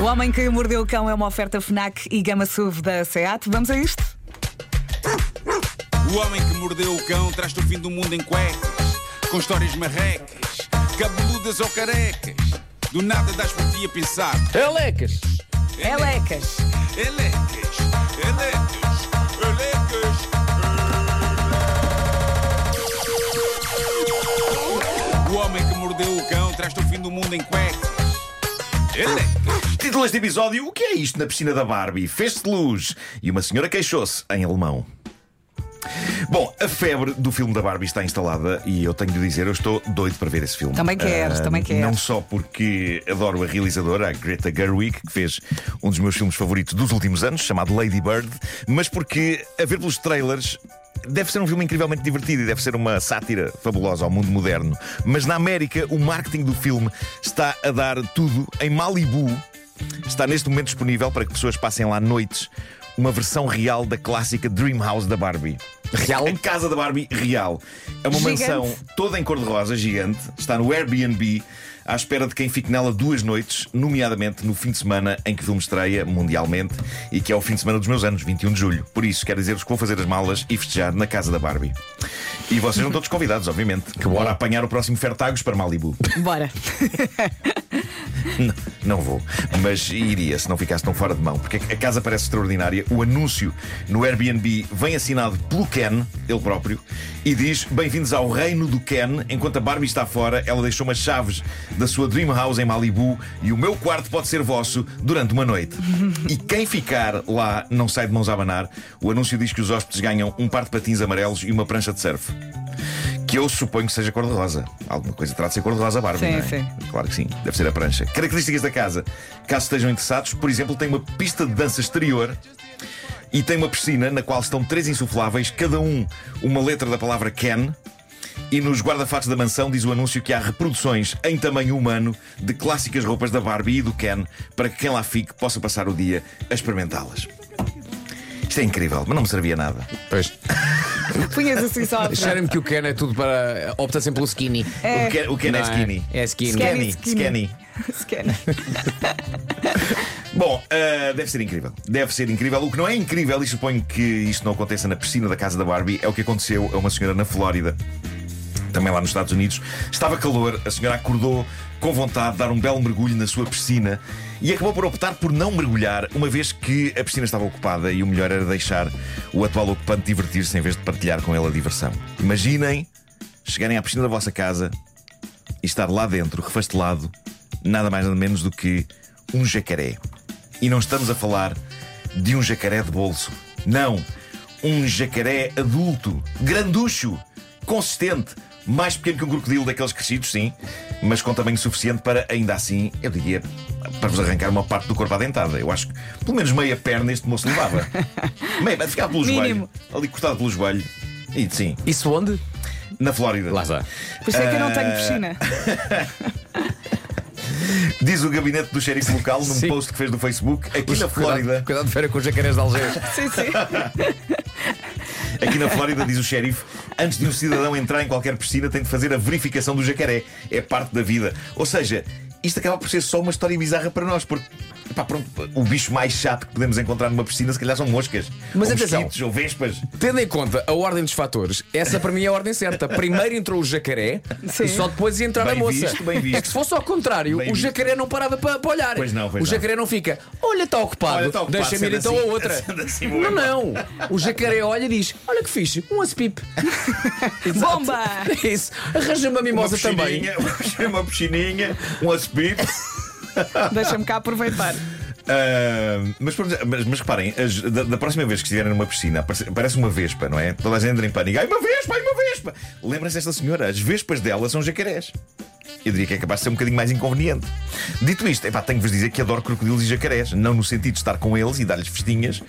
O Homem que Mordeu o Cão é uma oferta FNAC e Gama SUV da SEAT. Vamos a isto? O homem que mordeu o cão traz-te o fim do mundo em cuecas, com histórias marrecas, cabeludas ou carecas. Do nada das por ti a pensar. Elecas! Elecas. Elecas, elecas, elecas. O homem que mordeu o cão traz-te o fim do mundo em cuecas. Elecas. Título deste episódio: O que é isto na piscina da Barbie? Fez-se luz e uma senhora queixou-se em alemão. Bom, a febre do filme da Barbie está instalada e eu tenho de dizer, eu estou doido para ver esse filme. Também queres, Ah, também queres. Não só porque adoro a realizadora, a Greta Gerwig, que fez um dos meus filmes favoritos dos últimos anos, chamado Lady Bird, mas porque, a ver pelos trailers, Deve ser um filme incrivelmente divertido e deve ser uma sátira fabulosa ao mundo moderno. Mas na América, o marketing do filme está a dar tudo. Em Malibu, está neste momento disponível para que pessoas passem lá noites uma versão real da clássica Dream House da Barbie. Real? A casa da Barbie real. É uma Gigante. mansão toda em cor-de-rosa, gigante. Está no Airbnb, à espera de quem fique nela duas noites, nomeadamente no fim de semana em que o filme estreia mundialmente e que é o fim de semana dos meus anos, 21 de julho. Por isso, quero dizer-vos que vou fazer as malas e festejar na casa da Barbie. E vocês não todos convidados, obviamente. Que bora apanhar o próximo Fertagos para Malibu. Bora. Não, não vou, mas iria se não ficasse tão fora de mão, porque a casa parece extraordinária. O anúncio no Airbnb vem assinado pelo Ken, ele próprio, e diz: Bem-vindos ao reino do Ken. Enquanto a Barbie está fora, ela deixou umas chaves da sua Dream House em Malibu e o meu quarto pode ser vosso durante uma noite. E quem ficar lá não sai de mãos a abanar. O anúncio diz que os hóspedes ganham um par de patins amarelos e uma prancha de surf. Que eu suponho que seja cor-de-rosa. Alguma coisa terá de ser cor-de-rosa, Barbie. Sim, não é? sim. Claro que sim, deve ser a prancha. Características da casa. Caso estejam interessados, por exemplo, tem uma pista de dança exterior e tem uma piscina na qual estão três insufláveis, cada um uma letra da palavra Ken. E nos guarda-fatos da mansão diz o anúncio que há reproduções em tamanho humano de clássicas roupas da Barbie e do Ken para que quem lá fique possa passar o dia a experimentá-las. Isto é incrível, mas não me servia nada. Pois. Punhas assim só. a frente. Cheira-me que o Ken é tudo para. opta sempre pelo skinny. É. O Ken, o Ken é Não é? skinny. É skinny. Skinny, Skinny, skinny. Scanner. Bom, ah, deve ser incrível. Deve ser incrível. O que não é incrível, e suponho que isto não aconteça na piscina da casa da Barbie, é o que aconteceu a uma senhora na Flórida, também lá nos Estados Unidos. Estava calor, a senhora acordou com vontade de dar um belo mergulho na sua piscina e acabou por optar por não mergulhar, uma vez que a piscina estava ocupada e o melhor era deixar o atual ocupante divertir-se em vez de partilhar com ele a diversão. Imaginem chegarem à piscina da vossa casa e estar lá dentro, refastelado, nada mais nada menos do que um jacaré. E não estamos a falar de um jacaré de bolso. Não. Um jacaré adulto, granducho, consistente, mais pequeno que um crocodilo daqueles crescidos, sim, mas com tamanho suficiente para, ainda assim, eu diria, para vos arrancar uma parte do corpo à dentada. Eu acho que pelo menos meia perna este moço levava. meia, ficava pelo joelho, Mínimo. ali cortado pelo joelho. E sim, Isso onde? na Flórida. Lá está. Por isso é que eu não tenho Ah. piscina. Diz o gabinete do xerife local num Sim. post que fez no Facebook. Aqui na Cuidado, Flórida, cuidado de feira com os jacarés de Algés. Sim, sim. aqui na Flórida, diz o xerife, antes de um cidadão entrar em qualquer piscina, tem de fazer a verificação do jacaré. É parte da vida. Ou seja, isto acaba por ser só uma história bizarra para nós, porque pá, pronto, o bicho mais chato que podemos encontrar numa piscina, se calhar são moscas. Mas ou atenção. mosquitos, ou vespas. Tendo em conta a ordem dos fatores, essa para mim é a ordem certa. Primeiro entrou o jacaré Sim. e só depois ia entrar Bem a moça. visto, bem visto. É que se fosse ao contrário, Bem o visto. jacaré não parava para, para olhar. Pois não, pois o não. jacaré não fica, olha, está ocupado, está ocupado, deixa-me ir então a assim- outra. sendo assim, não, não. O jacaré olha e diz: Olha que fixe, um aspip. Bomba! É isso. Arranja-me uma Uma mimosa também. piscininha, uma piscininha, um aspito. Deixa-me cá aproveitar. Ah, mas, mas, mas reparem, as- da, da próxima vez que estiverem numa piscina, parece, uma vespa, não é? Toda a gente entra em pânico. Ai, uma vespa, ai, uma vespa! Lembrem-se desta senhora, as vespas dela são jacarés. Eu diria que é capaz de ser um bocadinho mais inconveniente. Dito isto, epá, tenho que vos dizer que adoro crocodilos e jacarés. Não no sentido de estar com eles e dar-lhes festinhas.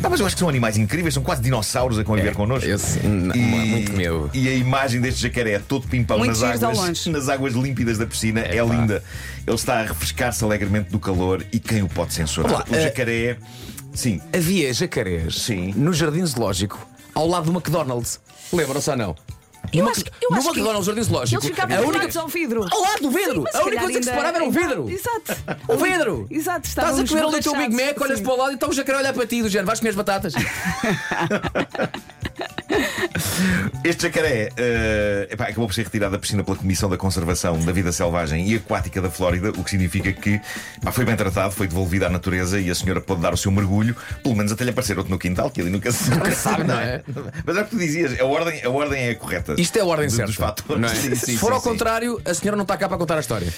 Pá, mas eu acho que são animais incríveis, são quase dinossauros a conviver connosco. esse- não, muito meu. E a imagem deste jacaré todo pimpão Muito nas águas, nas águas límpidas da piscina é, Epá. linda. Ele está a refrescar-se alegremente do calor e quem o pode censurar? Olá, o eh, jacaré. Sim, Havia jacarés Sim. no jardim zoológico ao lado do McDonald's. Lembram-se ou não? Eu Numa, acho que- eu numa acho que que- agora no Jardim Zoológico. Eles ficavam a única ao vidro. Ao lado do vidro! Sim, mas a única calhar coisa que se ainda- separava era o vidro! Exato. O vidro! Exato, Estás a comer ali o teu Big Mac, olhas sim. para o lado e está o jacaré a olhar para ti, do género, vais comer as batatas. Este jacaré eh, epá, acabou por ser retirado da piscina pela Comissão da Conservação da Vida Selvagem e Aquática da Flórida, o que significa que pá, foi bem tratado, foi devolvido à natureza e a senhora pode dar o seu mergulho, pelo menos até lhe aparecer outro no quintal, que ele nunca, se- nunca sabe, não é? Mas é o que tu dizias, a ordem, a ordem é a correta. Isto é a ordem De- certa. Dos fatores. não é? Sim, sim, Se for sim, ao sim. contrário, a senhora não está cá para contar a história.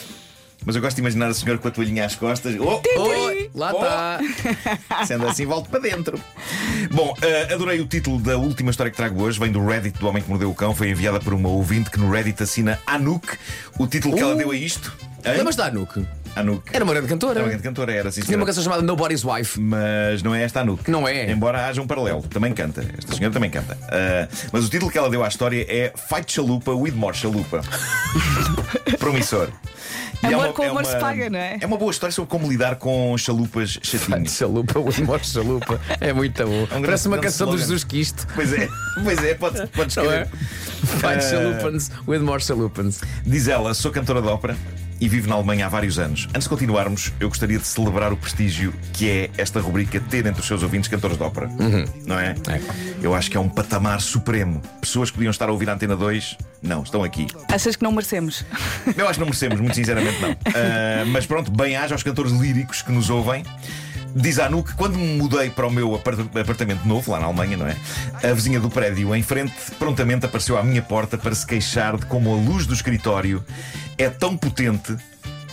Mas eu gosto de imaginar a senhora com a toalhinha às costas. Oh, Oi, lá está. Sendo assim, volto para dentro. Bom, eh, adorei o título da última história que trago hoje. Vem do Reddit do Homem que Mordeu o Cão. Foi enviada por uma ouvinte que no Reddit assina Anouk. O título que ela Uh. deu a isto. Lembras da Anouk? Anouk. Era uma grande cantora. Era uma grande cantora, era, sim, Tinha uma canção chamada Nobody's Wife. Mas não é esta Anouk. Não é. Embora haja um paralelo. Também canta. Esta senhora também canta. Ah, mas o título que ela deu à história é Fight Chalupa with More Chalupa. Promissor. E Amor com amor se paga, não é? É uma boa história sobre como lidar com chalupas chatinhos. Chalupa, o amor chalupa. É muito bom. um Parece uma canção do slogan. Jesus Cristo. Pois é, pois é, pode, pode Não é? escrever. Fight Ah. chalupans with more chalupans. Diz ela, sou cantora de ópera e vivo na Alemanha há vários anos. Antes de continuarmos, eu gostaria de celebrar o prestígio que é esta rubrica ter entre os seus ouvintes cantores de ópera. Não é? Eu acho que é um patamar supremo. Pessoas que podiam estar a ouvir a Antena 2, não, estão aqui. Achas que não merecemos? Eu acho que não merecemos, muito sinceramente não. Ah, mas pronto, bem haja aos cantores líricos que nos ouvem. Diz a Anu que quando me mudei para o meu apart- apartamento novo, lá na Alemanha, não é? A vizinha do prédio em frente prontamente apareceu à minha porta para se queixar de como a luz do escritório é tão potente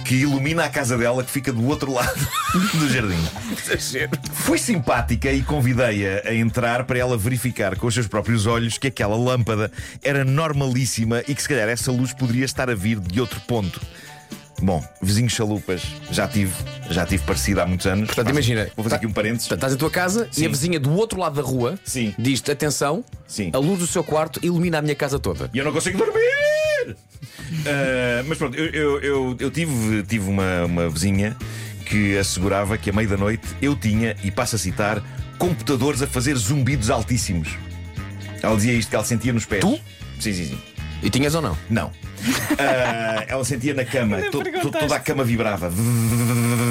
que ilumina a casa dela que fica do outro lado do jardim. Fui simpática e convidei-a a entrar para ela verificar com os seus próprios olhos que aquela lâmpada era normalíssima e que se calhar essa luz poderia estar a vir de outro ponto. Bom, vizinhos chalupas, já tive, já tive parecido há muitos anos. Portanto, imagina. Vou fazer aqui um parênteses. Estás em tua casa Sim. e a vizinha do outro lado da rua Sim. diz-te: atenção, Sim. a luz do seu quarto ilumina a minha casa toda. E eu não consigo dormir! Ah, mas pronto, eu, eu, eu, eu tive, tive uma, uma vizinha que assegurava que à meia da noite eu tinha, e passo a citar, computadores a fazer zumbidos altíssimos. Ela dizia isto que ela sentia nos pés. Tu? Sim, sim, sim. E tinhas ou não? Não. Ah, ela sentia na cama, to- to- toda a cama vibrava,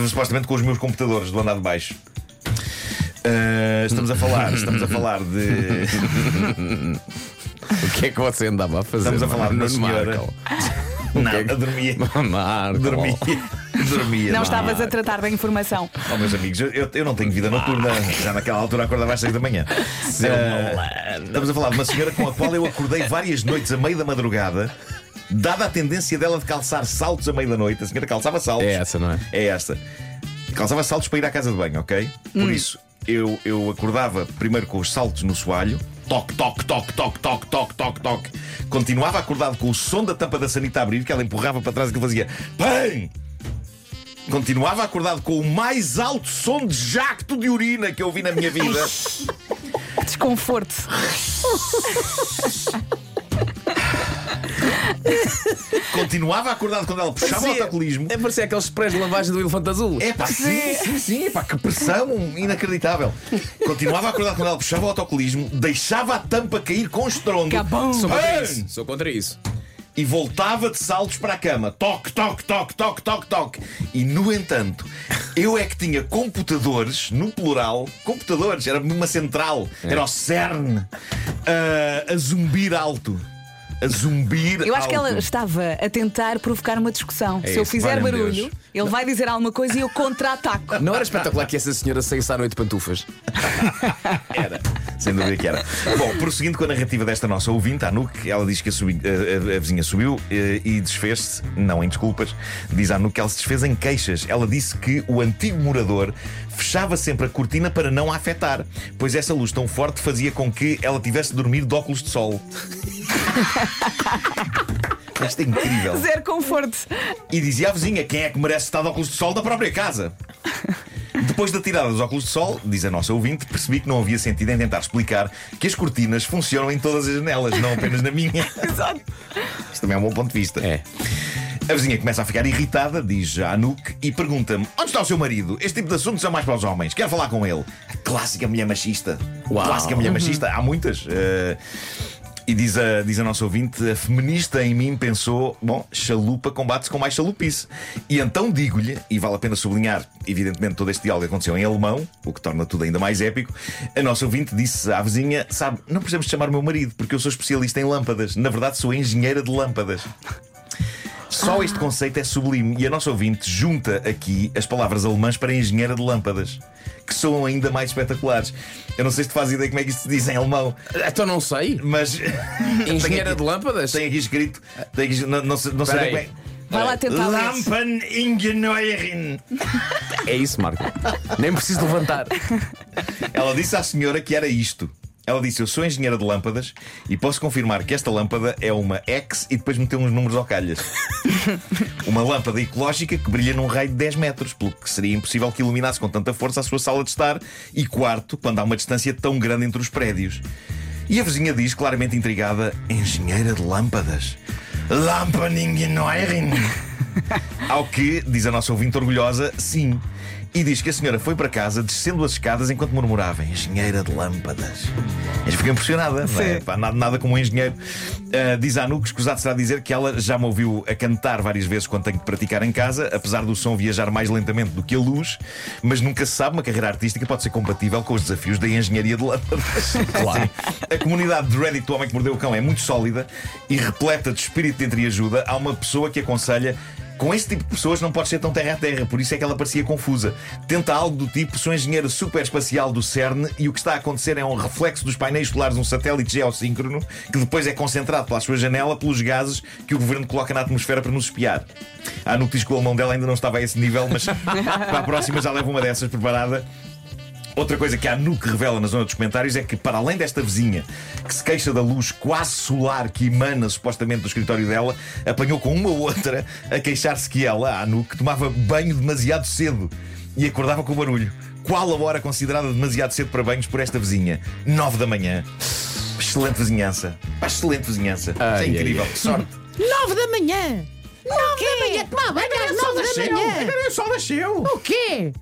supostamente com os meus computadores do andar de baixo. Ah, estamos a falar, estamos a falar de. O que é que você andava a fazer? Estamos a falar de uma Nuno senhora. Marco? Nada, dormia. Marco. Dormia. Dormia. Não estavas a tratar da informação. Oh, meus amigos, eu, eu- eu não tenho vida noturna. Já naquela altura acordava às 6 da manhã. Ah, estamos a falar de uma senhora com a qual eu acordei várias noites a meio da madrugada. Dada a tendência dela de calçar saltos a meio da noite, a senhora calçava saltos. É essa, não é? É esta. Calçava saltos para ir à casa de banho, ok? Por isso, eu, eu acordava primeiro com os saltos no soalho. Toque, toque, toque, toque, toque, toque, toque, toque. Continuava acordado com o som da tampa da sanita a abrir, que ela empurrava para trás e que fazia PAM! Continuava acordado com o mais alto som de jacto de urina que eu vi na minha vida. Que desconforto. Continuava acordado quando ela puxava o autocolismo. É parecer aqueles sprays de lavagem do elefante azul. É pá, sim, sim, sim, é pá, que pressão inacreditável. Continuava acordado quando ela puxava o autocolismo, deixava a tampa cair com estrondo Cabão. Sou contra isso. Sou contra isso. E voltava de saltos para a cama. Toque, toque, toque, toque, toque, toque. E no entanto, eu é que tinha computadores, no plural, computadores, era uma central, era o CERN, ah, a zumbir alto. A zumbir Eu acho que alto. ela estava a tentar provocar uma discussão. É Se eu isso, fizer barulho, Deus. ele vai dizer alguma coisa e eu contra-ataco. Não era espetacular que essa senhora saísse à noite de pantufas? Era, sem dúvida que era. Bom, prosseguindo com a narrativa desta nossa ouvinte, a Nuke, ela diz que a, subi- a- a- a vizinha subiu eh, e desfez-se, não em desculpas, diz a Nuke que ela se desfez em queixas. Ela disse que o antigo morador fechava sempre a cortina para não a afetar, pois essa luz tão forte fazia com que ela tivesse de dormir de óculos de sol. Isto é incrível. Zero conforto. E dizia à vizinha: quem é que merece estar de óculos de sol da própria casa? Depois da tirada dos óculos de sol, diz a nossa ouvinte, percebi que não havia sentido em tentar explicar que as cortinas funcionam em todas as janelas, não apenas na minha. Exato. Isto também é um bom ponto de vista. É. A vizinha começa a ficar irritada, diz a Anouk, e pergunta-me: onde está o seu marido? Este tipo de assuntos são mais para os homens. Quero falar com ele. A clássica mulher machista. Uau. Clássica mulher machista. Há muitas. Eh, E diz a, diz a nossa ouvinte: a feminista em mim pensou, bom, chalupa combate-se com mais chalupice. E então digo-lhe, e vale a pena sublinhar, evidentemente, todo este diálogo aconteceu em alemão, o que torna tudo ainda mais épico. A nossa ouvinte disse à vizinha: sabe, não precisamos chamar o meu marido, porque eu sou especialista em lâmpadas. Na verdade, sou engenheira de lâmpadas. Só este conceito é sublime e a nossa ouvinte junta aqui as palavras alemãs para engenheira de lâmpadas, que soam ainda mais espetaculares. Eu não sei se te faz ideia como é que isto se diz em alemão, Então não sei. mas. Engenheira Tem de lâmpadas? Tem aqui escrito. Tem aqui, não, não, sei- não sei bem como é. Vai lá tentar. Lampeningenieurin. É isso, Marco. Nem preciso levantar. Ela disse à senhora que era isto. Ela disse: Eu sou engenheira de lâmpadas e posso confirmar que esta lâmpada é uma X e depois meteu uns números ao calhas. uma lâmpada ecológica que brilha num raio de 10 metros, pelo que seria impossível que iluminasse com tanta força a sua sala de estar e quarto, quando há uma distância tão grande entre os prédios. E a vizinha diz, claramente intrigada: Engenheira de lâmpadas. Lampaningenoirin. Ao que, diz a nossa ouvinte orgulhosa, sim. E diz que a senhora foi para casa descendo as escadas enquanto murmurava engenheira de lâmpadas. Eu fiquei impressionada, não é? Pá, nada, nada como um engenheiro. Ah, diz a Anu que escusado será dizer que ela já me ouviu a cantar várias vezes quando tenho que praticar em casa, apesar do som viajar mais lentamente do que a luz, mas nunca se sabe, uma carreira artística pode ser compatível com os desafios da engenharia de lâmpadas. Claro. A comunidade de Reddit do Homem que Mordeu o Cão é muito sólida e repleta de espírito de entreajuda. Há uma pessoa que aconselha. Com esse tipo de pessoas não pode ser tão terra a terra, por isso é que ela parecia confusa. Tenta algo do tipo: sou engenheiro superespacial do CERN e o que está a acontecer é um reflexo dos painéis solares de um satélite geossíncrono que depois é concentrado pela sua janela pelos gases que o governo coloca na atmosfera para nos espiar. A Anu que diz que o alemão dela ainda não estava a esse nível, mas para a próxima já leva uma dessas preparada. Outra coisa que a Nuke revela na zona dos comentários é que, para além desta vizinha que se queixa da luz quase solar que emana supostamente do escritório dela, apanhou com uma ou outra a queixar-se que ela, a Nuke, tomava banho demasiado cedo e acordava com o barulho. Qual a hora considerada demasiado cedo para banhos por esta vizinha? Nove da manhã. Excelente vizinhança. Excelente vizinhança. Ai, é incrível. ai, ai. Que sorte. Nove da manhã! Nove da manhã! Tomar banho às nove da manhã! Agora o sol nasceu. O quê?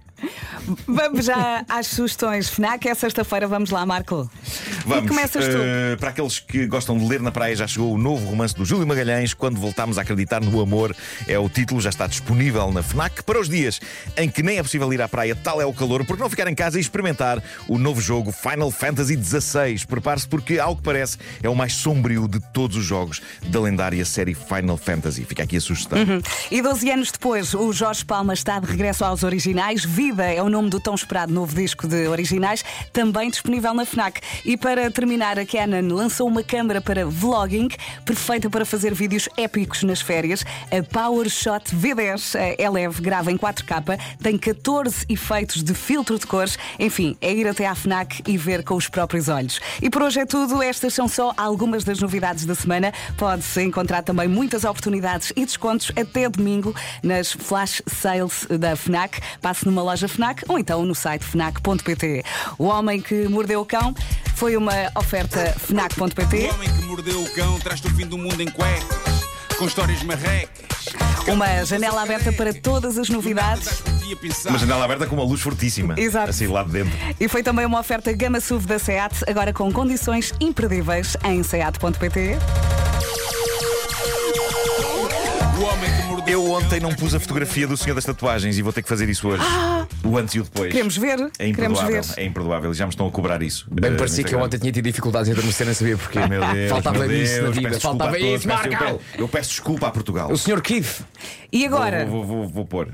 Vamos já às sugestões FNAC. É sexta-feira, vamos lá, Marco. Vamos. E começas tu. eh, para aqueles que gostam de ler na praia, já chegou o novo romance do Júlio Magalhães. Quando voltamos a acreditar no amor, é o título, já está disponível na Fnac para os dias em que nem é possível ir à praia, tal é o calor, porque não ficar em casa e experimentar o novo jogo Final Fantasy XVI. Prepare-se, porque, ao que parece, é o mais sombrio de todos os jogos da lendária série Final Fantasy. Fica aqui a sugestão. E 12 anos depois, o Jorge Palma está de regresso aos originais. Vida é o nome do tão esperado novo disco de originais, também disponível na Fnac. E para terminar, a Canon lançou uma câmara para vlogging, perfeita para fazer vídeos épicos nas férias. A PowerShot V10 eh, é leve, grava em 4K, tem 14 efeitos de filtro de cores. Enfim, é ir até à Fnac e ver com os próprios olhos. E por hoje é tudo. Estas são só algumas das novidades da semana. Pode-se encontrar também muitas oportunidades e descontos até domingo nas flash sales da Fnac. Passe numa loja Fnac ou então no site fnac.pt. O homem que mordeu o cão foi uma oferta fnac.pt. O homem que mordeu o cão traz-te o fim do mundo em cuecas, com histórias marrecas. Uma janela aberta para todas as novidades. Uma janela aberta com uma luz fortíssima. Exato. Assim lá de dentro. E foi também uma oferta Gama SUV da SEAT, agora com condições imperdíveis em seat.pt. Eu ontem não pus a fotografia do senhor das tatuagens e vou ter que fazer isso hoje. O antes e o depois. Queremos ver? É Queremos imperdoável. ver. É imperdoável. Já me estão a cobrar isso. Bem Eh, parecia no que eu Instagram. ontem tinha tido dificuldades em adormecer, não sabia porquê. Meu Deus, Faltava meu isso na Deus, vida. peço desculpa Faltava a todos, isso, peço- eu Marco! peço- Eu peço desculpa a Portugal. O senhor Keith. E agora? Vou, vou, vou, vou pôr.